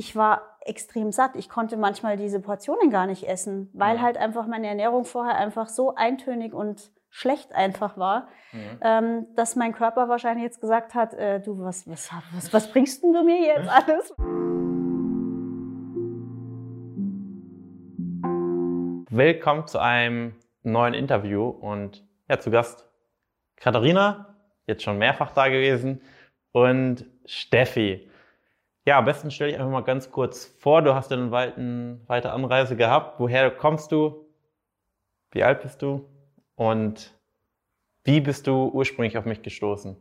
ich war extrem satt. Ich konnte manchmal diese Portionen gar nicht essen, weil Mhm. halt einfach meine Ernährung vorher einfach so eintönig und schlecht einfach war, Mhm. ähm, dass mein Körper wahrscheinlich jetzt gesagt hat, äh, du, was, was, was, was bringst denn du mir jetzt alles? Willkommen zu einem neuen Interview und ja, zu Gast Katharina, jetzt schon mehrfach da gewesen, und Steffi. Ja, am besten stelle ich einfach mal ganz kurz vor, du hast eine weite Anreise gehabt. Woher kommst du? Wie alt bist du? Und wie bist du ursprünglich auf mich gestoßen?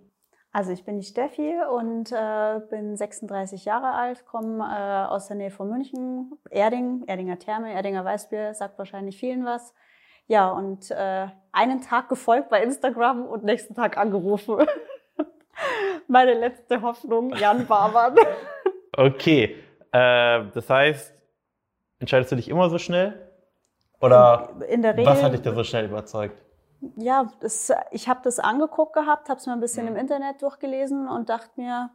Also ich bin die Steffi und äh, bin 36 Jahre alt, komme äh, aus der Nähe von München, Erding, Erdinger Therme, Erdinger Weißbier, sagt wahrscheinlich vielen was. Ja, und äh, einen Tag gefolgt bei Instagram und nächsten Tag angerufen. Meine letzte Hoffnung, Jan Barmann. Okay, äh, das heißt, entscheidest du dich immer so schnell? Oder Regel. was hat dich da so schnell überzeugt? Ja, das, ich habe das angeguckt gehabt, habe es mir ein bisschen Mhm. im Internet durchgelesen und dachte mir,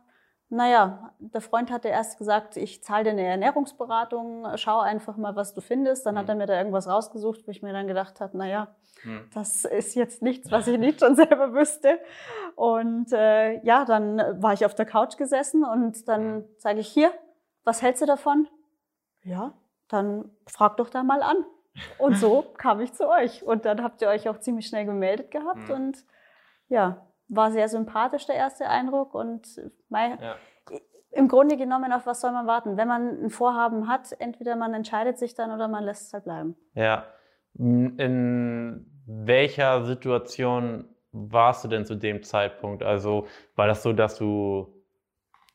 naja, der Freund hatte erst gesagt, ich zahle dir eine Ernährungsberatung, schau einfach mal, was du findest. Dann hat Mhm. er mir da irgendwas rausgesucht, wo ich mir dann gedacht habe, naja, Hm. das ist jetzt nichts, was ich nicht schon selber wüsste. Und äh, ja, dann war ich auf der Couch gesessen und dann Mhm. sage ich, hier, was hältst du davon? Ja, dann frag doch da mal an. Und so kam ich zu euch. Und dann habt ihr euch auch ziemlich schnell gemeldet gehabt. Mhm. Und ja, war sehr sympathisch der erste Eindruck. Und mei, Ja. im Grunde genommen, auf was soll man warten? Wenn man ein Vorhaben hat, entweder man entscheidet sich dann oder man lässt es halt bleiben. Ja. In welcher Situation warst du denn zu dem Zeitpunkt? Also war das so, dass du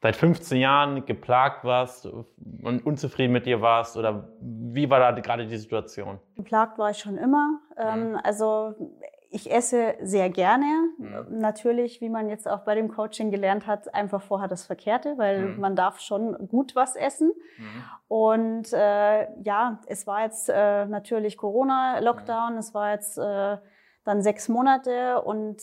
seit 15 Jahren geplagt warst und unzufrieden mit dir warst? Oder wie war da gerade die Situation? Geplagt war ich schon immer. Ähm, also ich esse sehr gerne. Mhm. Natürlich, wie man jetzt auch bei dem Coaching gelernt hat, einfach vorher das Verkehrte, weil Mhm. man darf schon gut was essen. Und äh, ja, es war jetzt äh, natürlich Corona-Lockdown, es war jetzt äh, dann sechs Monate und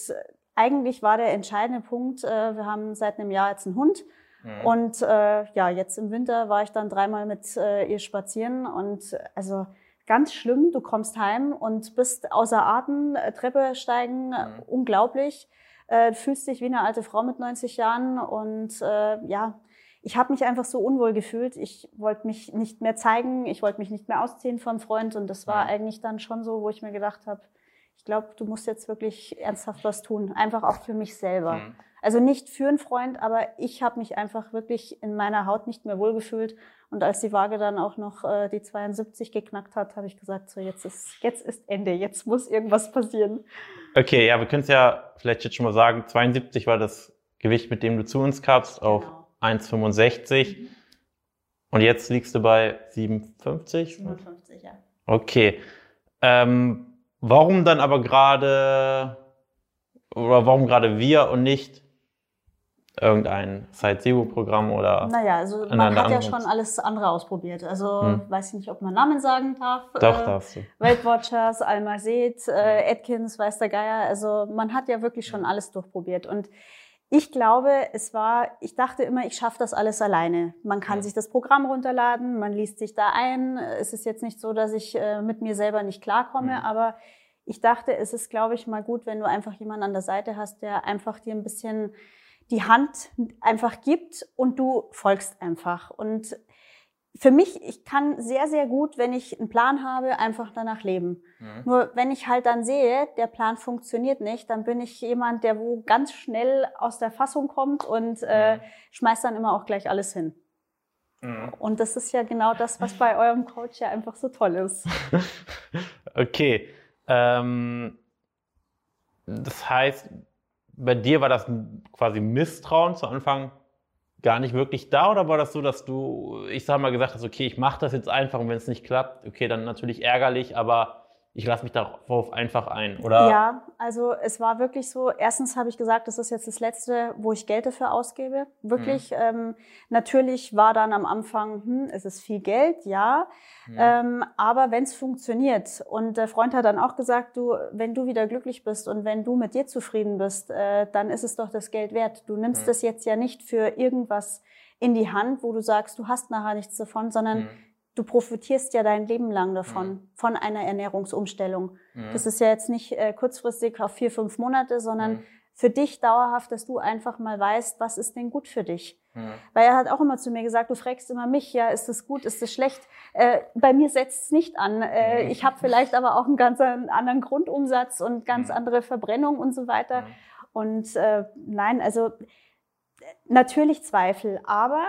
eigentlich war der entscheidende Punkt, äh, wir haben seit einem Jahr jetzt einen Hund Mhm. und äh, ja, jetzt im Winter war ich dann dreimal mit äh, ihr spazieren und also ganz schlimm, du kommst heim und bist außer Atem, äh, Treppe steigen, äh, Mhm. unglaublich, äh, fühlst dich wie eine alte Frau mit 90 Jahren und äh, ja, ich habe mich einfach so unwohl gefühlt. Ich wollte mich nicht mehr zeigen, ich wollte mich nicht mehr ausziehen vom Freund und das war Mhm. eigentlich dann schon so, wo ich mir gedacht habe, ich glaube, du musst jetzt wirklich ernsthaft was tun, einfach auch für mich selber. Mhm. Also nicht für einen Freund, aber ich habe mich einfach wirklich in meiner Haut nicht mehr wohlgefühlt. Und als die Waage dann auch noch äh, die 72 geknackt hat, habe ich gesagt, so jetzt ist, jetzt ist Ende, jetzt muss irgendwas passieren. Okay, ja, wir können es ja vielleicht jetzt schon mal sagen, 72 war das Gewicht, mit dem du zu uns kamst, auf Genau. 1,65 und jetzt liegst du bei 57? 57, ja. Okay. Ähm, warum dann aber gerade, oder warum gerade wir und nicht irgendein Site Zero Programm oder? Naja, also An man hat ja schon alles andere ausprobiert. Also Hm. weiß ich nicht, ob man Namen sagen darf. Doch, Äh, darfst du. Weltwatchers, Almazet, äh, Atkins, weiß der Geier. Also man hat ja wirklich schon alles durchprobiert. Und ich glaube, es war, ich dachte immer, ich schaffe das alles alleine. Man kann Mhm. sich das Programm runterladen, man liest sich da ein. Es ist jetzt nicht so, dass ich äh, mit mir selber nicht klarkomme, Mhm. aber ich dachte, es ist, glaube ich, mal gut, wenn du einfach jemanden an der Seite hast, der einfach dir ein bisschen die Hand einfach gibt und du folgst einfach. Und für mich, ich kann sehr, sehr gut, wenn ich einen Plan habe, einfach danach leben. Mhm. Nur wenn ich halt dann sehe, der Plan funktioniert nicht, dann bin ich jemand, der wo ganz schnell aus der Fassung kommt und äh, Mhm. schmeißt dann immer auch gleich alles hin. Mhm. Und das ist ja genau das, was bei eurem Coach ja einfach so toll ist. Okay. Ähm, das heißt, bei dir war das quasi Misstrauen zu Anfang gar nicht wirklich da? Oder war das so, dass du, ich sag mal, gesagt hast, okay, ich mache das jetzt einfach und wenn es nicht klappt, okay, dann natürlich ärgerlich, aber ich lasse mich darauf einfach ein, oder? Ja, also es war wirklich so, erstens habe ich gesagt, das ist jetzt das Letzte, wo ich Geld dafür ausgebe. Wirklich. Mhm. Ähm, natürlich war dann am Anfang, hm, es ist viel Geld, ja. Mhm. Ähm, aber wenn es funktioniert und der Freund hat dann auch gesagt, du, wenn du wieder glücklich bist und wenn du mit dir zufrieden bist, äh, dann ist es doch das Geld wert. Du nimmst Mhm. es jetzt ja nicht für irgendwas in die Hand, wo du sagst, du hast nachher nichts davon, sondern mhm. Du profitierst ja dein Leben lang davon, mhm. von einer Ernährungsumstellung. Mhm. Das ist ja jetzt nicht äh, kurzfristig auf vier, fünf Monate, sondern mhm. für dich dauerhaft, dass du einfach mal weißt, was ist denn gut für dich. Mhm. Weil er hat auch immer zu mir gesagt, du fragst immer mich, ja, ist das gut, ist das schlecht? Äh, bei mir setzt es nicht an. Äh, mhm. ich habe vielleicht aber auch einen ganz anderen Grundumsatz und ganz andere Verbrennung und so weiter. Und äh, nein, also natürlich Zweifel, aber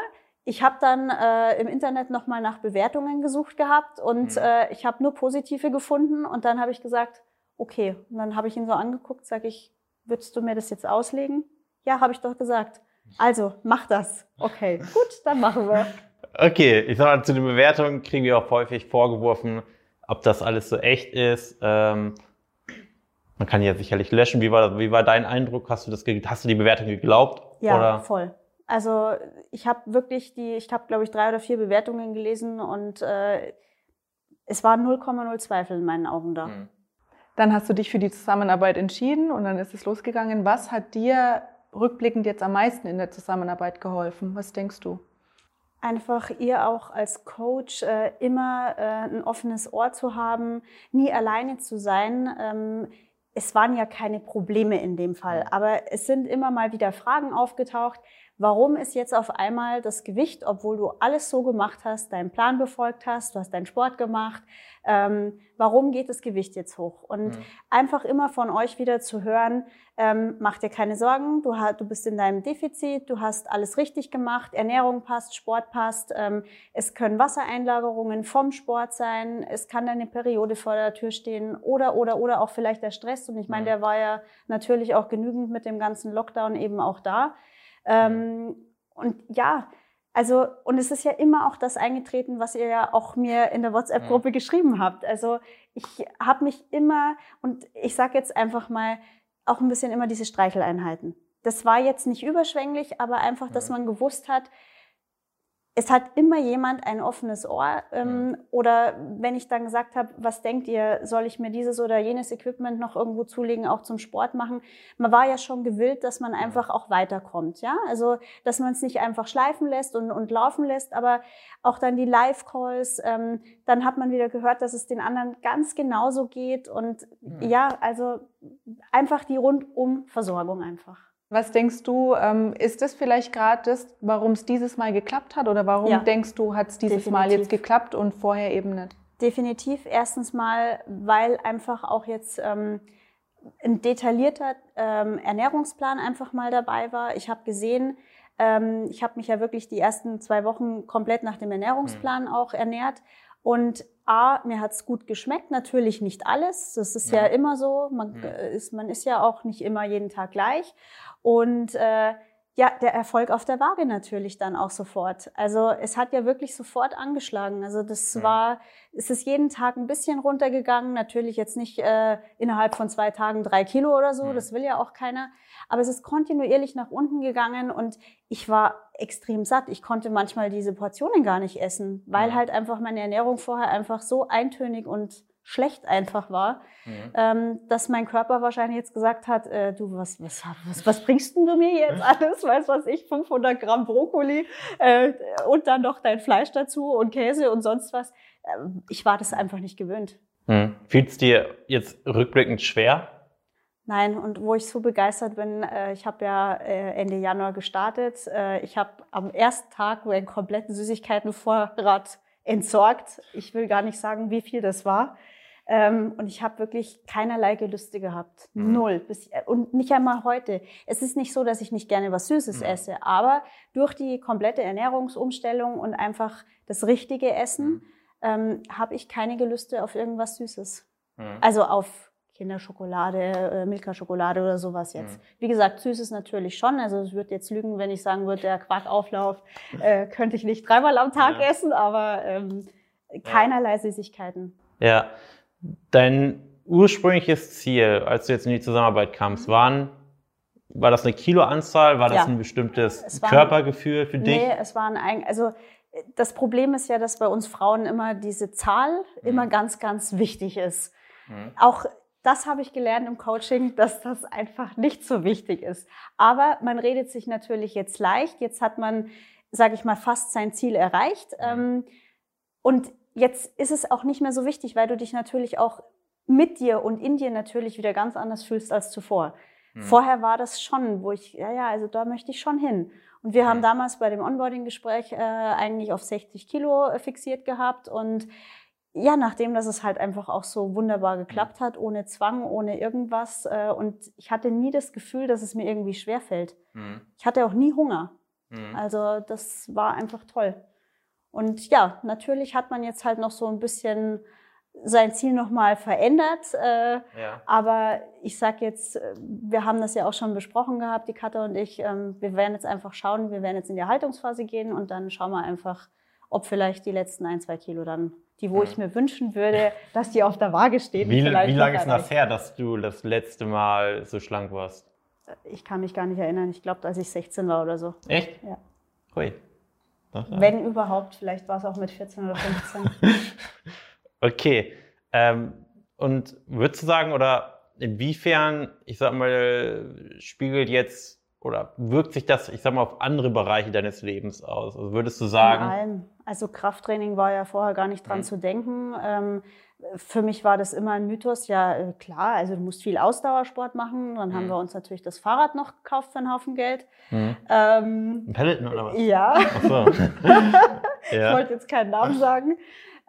ich habe dann äh, im Internet nochmal nach Bewertungen gesucht gehabt und mhm. äh, ich habe nur positive gefunden und dann habe ich gesagt, okay. Und dann habe ich ihn so angeguckt, sage ich, würdest du mir das jetzt auslegen? Ja, habe ich doch gesagt. Also, mach das. Okay, gut, dann machen wir. Okay, ich sag mal, zu den Bewertungen kriegen wir auch häufig vorgeworfen, ob das alles so echt ist. Ähm, man kann ja sicherlich löschen. Wie war, wie war dein Eindruck? Hast du das, hast du die Bewertung geglaubt? Ja, oder? voll. Also ich habe wirklich die, ich habe glaube ich drei oder vier Bewertungen gelesen und äh, es war 0,0 Zweifel in meinen Augen da. Mhm. Dann hast du dich für die Zusammenarbeit entschieden und dann ist es losgegangen. Was hat dir rückblickend jetzt am meisten in der Zusammenarbeit geholfen? Was denkst du? Einfach ihr auch als Coach äh, immer äh, ein offenes Ohr zu haben, nie alleine zu sein. Ähm, es waren ja keine Probleme in dem Fall, aber es sind immer mal wieder Fragen aufgetaucht. Warum ist jetzt auf einmal das Gewicht, obwohl du alles so gemacht hast, deinen Plan befolgt hast, du hast deinen Sport gemacht, ähm, warum geht das Gewicht jetzt hoch? Und mhm. einfach immer von euch wieder zu hören, ähm, mach dir keine Sorgen, du, du bist in deinem Defizit, du hast alles richtig gemacht, Ernährung passt, Sport passt, ähm, es können Wassereinlagerungen vom Sport sein, es kann deine Periode vor der Tür stehen oder, oder, oder auch vielleicht der Stress. Und ich meine, mhm. der war ja natürlich auch genügend mit dem ganzen Lockdown eben auch da. Ähm, und ja, also, und es ist ja immer auch das eingetreten, was ihr ja auch mir in der WhatsApp-Gruppe mhm. geschrieben habt. Also, ich habe mich immer, und ich sage jetzt einfach mal, auch ein bisschen immer diese Streicheleinheiten. Das war jetzt nicht überschwänglich, aber einfach, dass man gewusst hat, es hat immer jemand ein offenes Ohr. Ähm, mhm. Oder wenn ich dann gesagt habe, was denkt ihr, soll ich mir dieses oder jenes Equipment noch irgendwo zulegen, auch zum Sport machen? Man war ja schon gewillt, dass man einfach auch weiterkommt. Ja, also dass man es nicht einfach schleifen lässt und, und laufen lässt, aber auch dann die Live-Calls. Ähm, dann hat man wieder gehört, dass es den anderen ganz genauso geht und mhm. ja, also einfach die rundum Versorgung einfach. Was denkst du, ähm, ist das vielleicht gerade das, warum es dieses Mal geklappt hat? Oder warum ja. denkst du, hat es dieses Definitiv. Mal jetzt geklappt und vorher eben nicht? Definitiv. Erstens mal, weil einfach auch jetzt ähm, ein detaillierter ähm, Ernährungsplan einfach mal dabei war. Ich habe gesehen, ähm, ich habe mich ja wirklich die ersten zwei Wochen komplett nach dem Ernährungsplan mhm. auch ernährt. Und A, mir hat's gut geschmeckt, natürlich nicht alles. Das ist ja, ja immer so. Man, mhm. ist, man ist ja auch nicht immer jeden Tag gleich. Und äh, ja, der Erfolg auf der Waage natürlich dann auch sofort. Also es hat ja wirklich sofort angeschlagen. Also das ja. war, es ist jeden Tag ein bisschen runtergegangen. Natürlich jetzt nicht äh, innerhalb von zwei Tagen drei Kilo oder so. Ja. Das will ja auch keiner. Aber es ist kontinuierlich nach unten gegangen und ich war extrem satt. Ich konnte manchmal diese Portionen gar nicht essen, weil ja. halt einfach meine Ernährung vorher einfach so eintönig und schlecht einfach war, mhm. ähm, dass mein Körper wahrscheinlich jetzt gesagt hat, äh, du, was, was, was, was bringst denn du mir jetzt alles? Weißt was ich, 500 Gramm Brokkoli äh, und dann noch dein Fleisch dazu und Käse und sonst was. Äh, ich war das einfach nicht gewöhnt. Mhm. Fühlt es dir jetzt rückblickend schwer? Nein, und wo ich so begeistert bin, äh, ich habe ja äh, Ende Januar gestartet. Äh, ich habe am ersten Tag meinen kompletten Süßigkeitenvorrat entsorgt. Ich will gar nicht sagen, wie viel das war. Ähm, und ich habe wirklich keinerlei Gelüste gehabt. Mhm. Null. Bis, und nicht einmal heute. Es ist nicht so, dass ich nicht gerne was Süßes mhm. esse, aber durch die komplette Ernährungsumstellung und einfach das richtige Essen mhm. ähm, habe ich keine Gelüste auf irgendwas Süßes. Mhm. Also auf Kinderschokolade, äh, Milka-Schokolade oder sowas jetzt. Mhm. Wie gesagt, Süßes natürlich schon. Also ich würde jetzt lügen, wenn ich sagen würde, der Quarkauflauf äh, könnte ich nicht dreimal am Tag ja. essen, aber ähm, keinerlei Süßigkeiten. Ja, Dein ursprüngliches Ziel, als du jetzt in die Zusammenarbeit kamst, waren, war das eine Kiloanzahl? War das ja. ein bestimmtes war, Körpergefühl für dich? Nee, es waren eigentlich, also das Problem ist ja, dass bei uns Frauen immer diese Zahl mhm. immer ganz, ganz wichtig ist. Mhm. Auch das habe ich gelernt im Coaching, dass das einfach nicht so wichtig ist. Aber man redet sich natürlich jetzt leicht. Jetzt hat man sage ich mal, fast sein Ziel erreicht. Mhm. Ähm, und jetzt ist es auch nicht mehr so wichtig, weil du dich natürlich auch mit dir und in dir natürlich wieder ganz anders fühlst als zuvor. Mhm. Vorher war das schon, wo ich, ja, ja, also da möchte ich schon hin. Und wir haben Mhm. damals bei dem Onboarding-Gespräch äh, eigentlich auf 60 Kilo äh, fixiert gehabt. Und ja, nachdem das es halt einfach auch so wunderbar geklappt hat, ohne Zwang, ohne irgendwas. Äh, und ich hatte nie das Gefühl, dass es mir irgendwie schwerfällt. Mhm. Ich hatte auch nie Hunger. Mhm. Also das war einfach toll. Und ja, natürlich hat man jetzt halt noch so ein bisschen sein Ziel nochmal verändert. Äh, Ja. aber ich sag jetzt, äh, wir haben das ja auch schon besprochen gehabt, die Katha und ich. Ähm, wir werden jetzt einfach schauen, wir werden jetzt in die Haltungsphase gehen und dann schauen wir einfach, ob vielleicht die letzten ein, zwei Kilo dann, die wo Mhm. ich mir wünschen würde, dass die auf der Waage stehen. Wie, wie lange ist das her, dass du das letzte Mal so schlank warst? Ich kann mich gar nicht erinnern. Ich glaube, als ich 16 war oder so. Echt? Ja. Hui. War- Wenn überhaupt, vielleicht war es auch mit 14 oder 15. Okay. Ähm, und würdest du sagen, oder inwiefern, ich sag mal, spiegelt jetzt oder wirkt sich das, ich sag mal, auf andere Bereiche deines Lebens aus? Also würdest du In sagen, allem. Also Krafttraining war ja vorher gar nicht dran Mhm. zu denken. Ähm, für mich war das immer ein Mythos. Ja, äh, klar, also du musst viel Ausdauersport machen. Dann haben Mhm. wir uns natürlich das Fahrrad noch gekauft für einen Haufen Geld. hm, Ähm, ein Peloton oder was? ja, Ach so. ich ja. wollte jetzt keinen Namen sagen.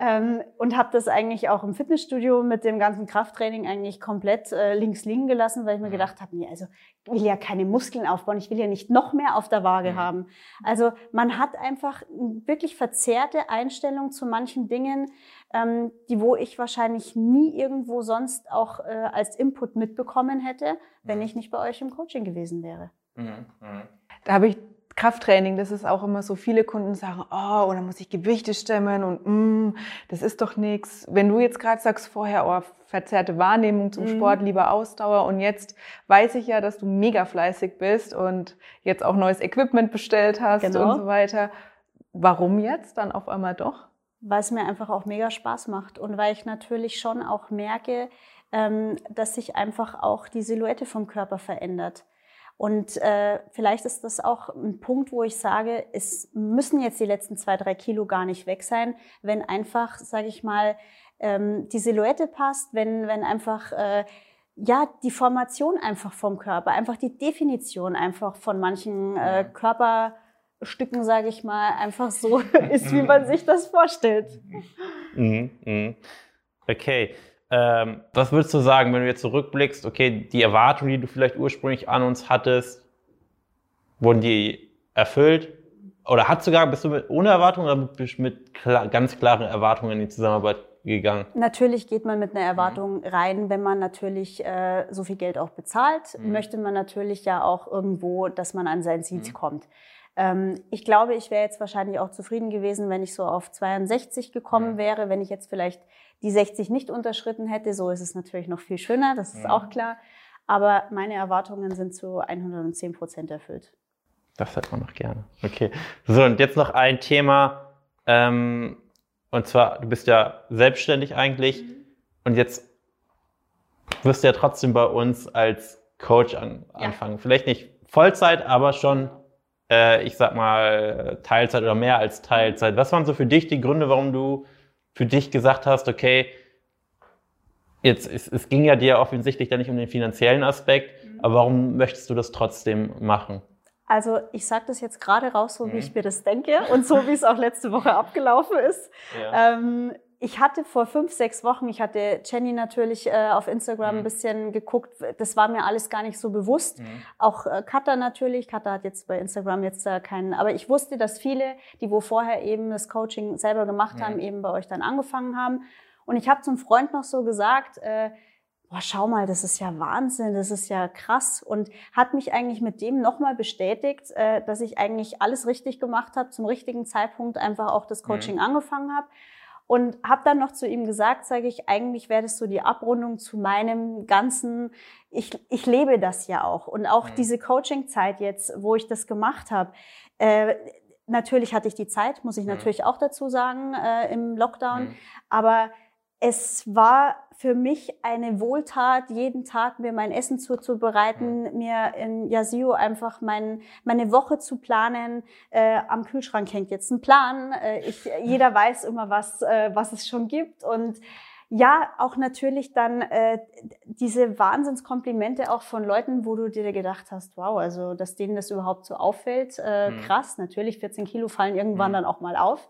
Ähm, und habe das eigentlich auch im Fitnessstudio mit dem ganzen Krafttraining eigentlich komplett äh, links liegen gelassen, weil ich mir Mhm. gedacht habe, nee, also ich will ja keine Muskeln aufbauen, ich will ja nicht noch mehr auf der Waage Mhm. haben. Also man hat einfach wirklich verzerrte Einstellung zu manchen Dingen, ähm, die wo ich wahrscheinlich nie irgendwo sonst auch äh, als Input mitbekommen hätte, wenn Mhm. ich nicht bei euch im Coaching gewesen wäre. Da habe ich Krafttraining, das ist auch immer so, viele Kunden sagen, oh, oder muss ich Gewichte stemmen und mm, das ist doch nichts. Wenn du jetzt gerade sagst vorher, oh, verzerrte Wahrnehmung zum Mhm. Sport, lieber Ausdauer und jetzt weiß ich ja, dass du mega fleißig bist und jetzt auch neues Equipment bestellt hast Genau. und so weiter. Warum jetzt dann auf einmal doch? weil es mir einfach auch mega Spaß macht und weil ich natürlich schon auch merke, ähm, dass sich einfach auch die Silhouette vom Körper verändert. Und äh, vielleicht ist das auch ein Punkt, wo ich sage, es müssen jetzt die letzten zwei, drei Kilo gar nicht weg sein, wenn einfach, sage ich mal, ähm, die Silhouette passt, wenn, wenn einfach äh, ja die Formation einfach vom Körper, einfach die Definition einfach von manchen äh, Mhm. Körperstücken, sage ich mal, einfach so ist, wie man sich das vorstellt. Mhm, mhm. Okay. Ähm, was würdest du sagen, wenn du jetzt zurückblickst, okay, die Erwartungen, die du vielleicht ursprünglich an uns hattest, wurden die erfüllt? Oder hat sogar, bist du mit, ohne Erwartungen oder bist du mit klar, ganz klaren Erwartungen in die Zusammenarbeit gegangen? Natürlich geht man mit einer Erwartung rein, wenn man natürlich äh, so viel Geld auch bezahlt, Mhm. möchte man natürlich ja auch irgendwo, dass man an sein Ziel Mhm. kommt. Ähm, ich glaube, ich wäre jetzt wahrscheinlich auch zufrieden gewesen, wenn ich so auf 62 gekommen Mhm. wäre, wenn ich jetzt vielleicht die 60 nicht unterschritten hätte. So ist es natürlich noch viel schöner, das ist Mhm. auch klar. Aber meine Erwartungen sind zu 110 Prozent erfüllt. Das hört man noch gerne. Okay. So, und jetzt noch ein Thema. Ähm, und zwar, du bist ja selbstständig eigentlich. Und jetzt wirst du ja trotzdem bei uns als Coach an, Ja. anfangen. Vielleicht nicht Vollzeit, aber schon, äh, ich sag mal, Teilzeit oder mehr als Teilzeit. Was waren so für dich die Gründe, warum du für dich gesagt hast, okay, jetzt, es, es ging ja dir offensichtlich dann nicht um den finanziellen Aspekt, aber warum möchtest du das trotzdem machen? Also ich sage das jetzt gerade raus, so Mhm. wie ich mir das denke und so wie es auch letzte Woche abgelaufen ist. Ähm, ich hatte vor fünf, sechs Wochen, ich hatte Jenny natürlich äh, auf Instagram Mhm. ein bisschen geguckt. Das war mir alles gar nicht so bewusst. Mhm. Auch äh, Katha natürlich. Katha hat jetzt bei Instagram jetzt äh, keinen, aber ich wusste, dass viele, die wo vorher eben das Coaching selber gemacht Mhm. haben, eben bei euch dann angefangen haben. Und ich habe zum Freund noch so gesagt, äh, boah, schau mal, das ist ja Wahnsinn, das ist ja krass. Und hat mich eigentlich mit dem nochmal bestätigt, äh, dass ich eigentlich alles richtig gemacht habe, zum richtigen Zeitpunkt einfach auch das Coaching angefangen habe. Und habe dann noch zu ihm gesagt, sage ich, eigentlich wäre das so die Abrundung zu meinem ganzen, ich, ich lebe das ja auch. Und auch Mhm. diese Coaching-Zeit jetzt, wo ich das gemacht habe, äh, natürlich hatte ich die Zeit, muss ich Mhm. natürlich auch dazu sagen, äh, im Lockdown. Mhm. Aber es war für mich eine Wohltat, jeden Tag mir mein Essen zuzubereiten, mhm. mir in Yasio einfach mein, meine Woche zu planen. Äh, am Kühlschrank hängt jetzt ein Plan. Äh, ich, jeder weiß immer, was, äh, was es schon gibt. Und ja, auch natürlich dann äh, diese Wahnsinnskomplimente auch von Leuten, wo du dir gedacht hast, wow, also dass denen das überhaupt so auffällt, äh, mhm. krass. Natürlich, 14 Kilo fallen irgendwann mhm. dann auch mal auf.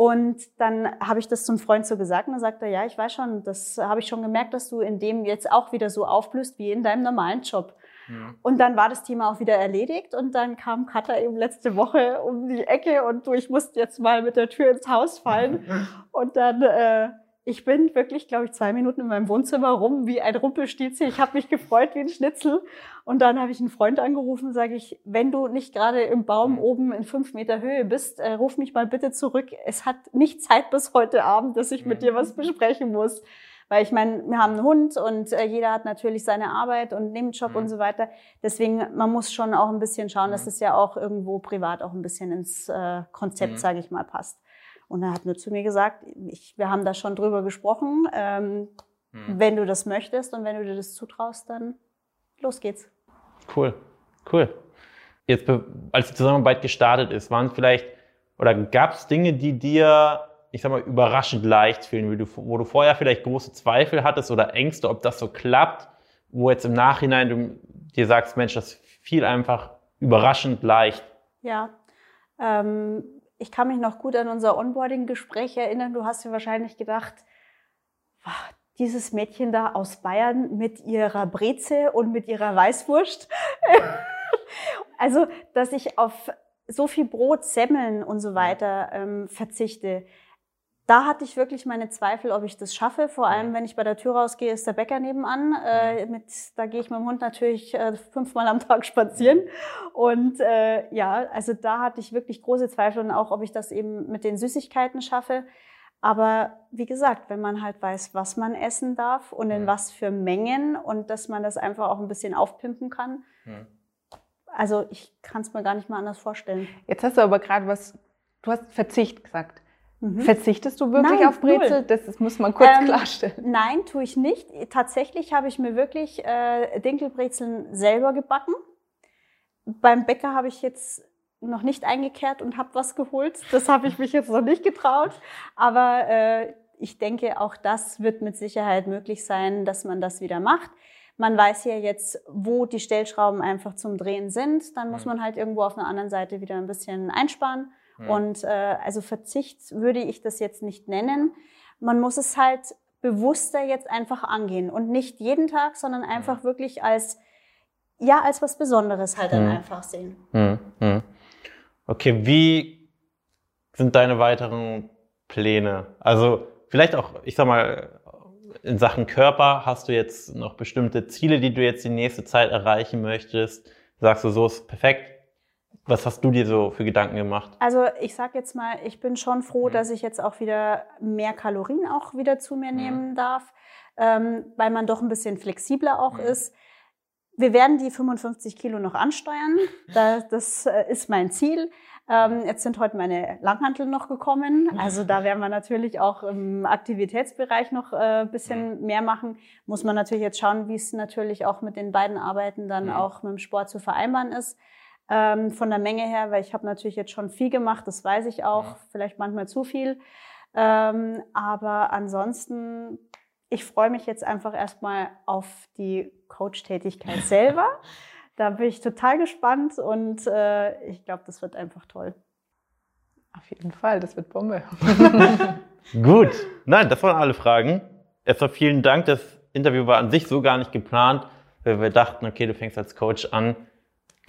Und dann habe ich das zum Freund so gesagt und dann sagte er, ja, ich weiß schon, das habe ich schon gemerkt, dass du in dem jetzt auch wieder so aufblühst wie in deinem normalen Job. Ja. Und dann war das Thema auch wieder erledigt und dann kam Katha eben letzte Woche um die Ecke und du, ich musste jetzt mal mit der Tür ins Haus fallen. und dann äh, ich bin wirklich, glaube ich, zwei Minuten in meinem Wohnzimmer rum wie ein Rumpelstilzchen. Ich habe mich gefreut wie ein Schnitzel. Und dann habe ich einen Freund angerufen, sage ich, wenn du nicht gerade im Baum oben in fünf Meter Höhe bist, äh, ruf mich mal bitte zurück. Es hat nicht Zeit bis heute Abend, dass ich mit dir was besprechen muss. Weil ich meine, wir haben einen Hund und äh, jeder hat natürlich seine Arbeit und Nebenjob mhm. und so weiter. Deswegen, man muss schon auch ein bisschen schauen, dass es ja auch irgendwo privat auch ein bisschen ins äh, Konzept, mhm. sage ich mal, passt. Und er hat nur zu mir gesagt, ich, wir haben da schon drüber gesprochen, ähm, hm. wenn du das möchtest und wenn du dir das zutraust, dann los geht's. Cool, cool. Jetzt, als die Zusammenarbeit gestartet ist, waren vielleicht oder gab es Dinge, die dir, ich sag mal, überraschend leicht fielen, du, wo du vorher vielleicht große Zweifel hattest oder Ängste, ob das so klappt, wo jetzt im Nachhinein du dir sagst, Mensch, das fiel einfach überraschend leicht. Ja, ähm, ich kann mich noch gut an unser Onboarding-Gespräch erinnern. Du hast dir wahrscheinlich gedacht, dieses Mädchen da aus Bayern mit ihrer Breze und mit ihrer Weißwurst. also, dass ich auf so viel Brot, Semmeln und so weiter ähm, verzichte da hatte ich wirklich meine Zweifel, ob ich das schaffe. Vor allem, wenn ich bei der Tür rausgehe, ist der Bäcker nebenan. Äh, mit, da gehe ich mit dem Hund natürlich äh, fünfmal am Tag spazieren. Und äh, ja, also da hatte ich wirklich große Zweifel und auch, ob ich das eben mit den Süßigkeiten schaffe. Aber wie gesagt, wenn man halt weiß, was man essen darf und in was für Mengen und dass man das einfach auch ein bisschen aufpimpen kann. Also ich kann es mir gar nicht mal anders vorstellen. Jetzt hast du aber gerade was, du hast Verzicht gesagt. Mhm. Verzichtest du wirklich nein, auf Brezel? Das, das, muss man kurz ähm, klarstellen. Nein, tue ich nicht. Tatsächlich habe ich mir wirklich äh, Dinkelbrezeln selber gebacken. Beim Bäcker habe ich jetzt noch nicht eingekehrt und habe was geholt. Das habe ich mich jetzt noch nicht getraut. Aber äh, ich denke, auch das wird mit Sicherheit möglich sein, dass man das wieder macht. Man weiß ja jetzt, wo die Stellschrauben einfach zum Drehen sind. Dann muss man halt irgendwo auf einer anderen Seite wieder ein bisschen einsparen. Mhm. Und äh, also Verzicht würde ich das jetzt nicht nennen. Man muss es halt bewusster jetzt einfach angehen und nicht jeden Tag, sondern einfach mhm. wirklich als ja als was Besonderes halt dann mhm. einfach sehen. Mhm. mhm. Okay, wie sind deine weiteren Pläne? Also vielleicht auch, ich sag mal, in Sachen Körper hast du jetzt noch bestimmte Ziele, die du jetzt die nächste Zeit erreichen möchtest? Sagst du, so ist perfekt, was hast du dir so für Gedanken gemacht? Also ich sag jetzt mal, ich bin schon froh, mhm. dass ich jetzt auch wieder mehr Kalorien auch wieder zu mir mhm. nehmen darf, ähm, weil man doch ein bisschen flexibler auch mhm. ist. Wir werden die 55 Kilo noch ansteuern. Das, das äh, ist mein Ziel. Ähm, jetzt sind heute meine Langhantel noch gekommen. Also da werden wir natürlich auch im Aktivitätsbereich noch ein äh, bisschen mehr machen. Muss man natürlich jetzt schauen, wie es natürlich auch mit den beiden Arbeiten dann auch mit dem Sport zu vereinbaren ist ähm, von der Menge her, weil ich habe natürlich jetzt schon viel gemacht, das weiß ich auch, ja. vielleicht manchmal zu viel. Ähm, aber ansonsten, ich freue mich jetzt einfach erstmal auf die Coach-Tätigkeit selber. Da bin ich total gespannt und äh, ich glaube, das wird einfach toll. Auf jeden Fall, das wird Bombe. Gut, nein, das waren alle Fragen. Erstmal vielen Dank. Das Interview war an sich so gar nicht geplant, weil wir dachten, okay, du fängst als Coach an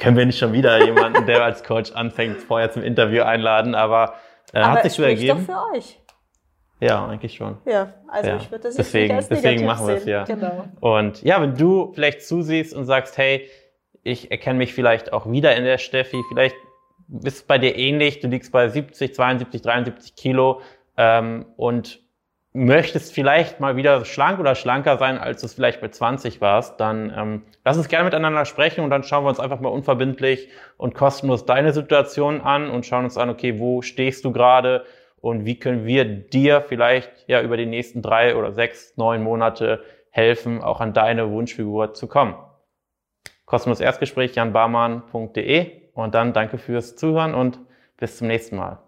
können wir nicht schon wieder jemanden, der als Coach anfängt, vorher zum Interview einladen, aber, äh, aber hat sich so ergeben. doch für euch. Ja, eigentlich schon. Ja, also ja. ich würde das deswegen, nicht als deswegen machen wir es ja. Genau. Und ja, wenn du vielleicht zusiehst und sagst, hey, ich erkenne mich vielleicht auch wieder in der Steffi, vielleicht ist es bei dir ähnlich, du liegst bei 70, 72, 73 Kilo ähm, und möchtest vielleicht mal wieder schlank oder schlanker sein, als du es vielleicht bei 20 warst, dann ähm, lass uns gerne miteinander sprechen und dann schauen wir uns einfach mal unverbindlich und kostenlos deine Situation an und schauen uns an, okay, wo stehst du gerade und wie können wir dir vielleicht ja über die nächsten drei oder sechs, neun Monate helfen, auch an deine Wunschfigur zu kommen. Kostenlos Erstgespräch janbarmann.de und dann danke fürs Zuhören und bis zum nächsten Mal.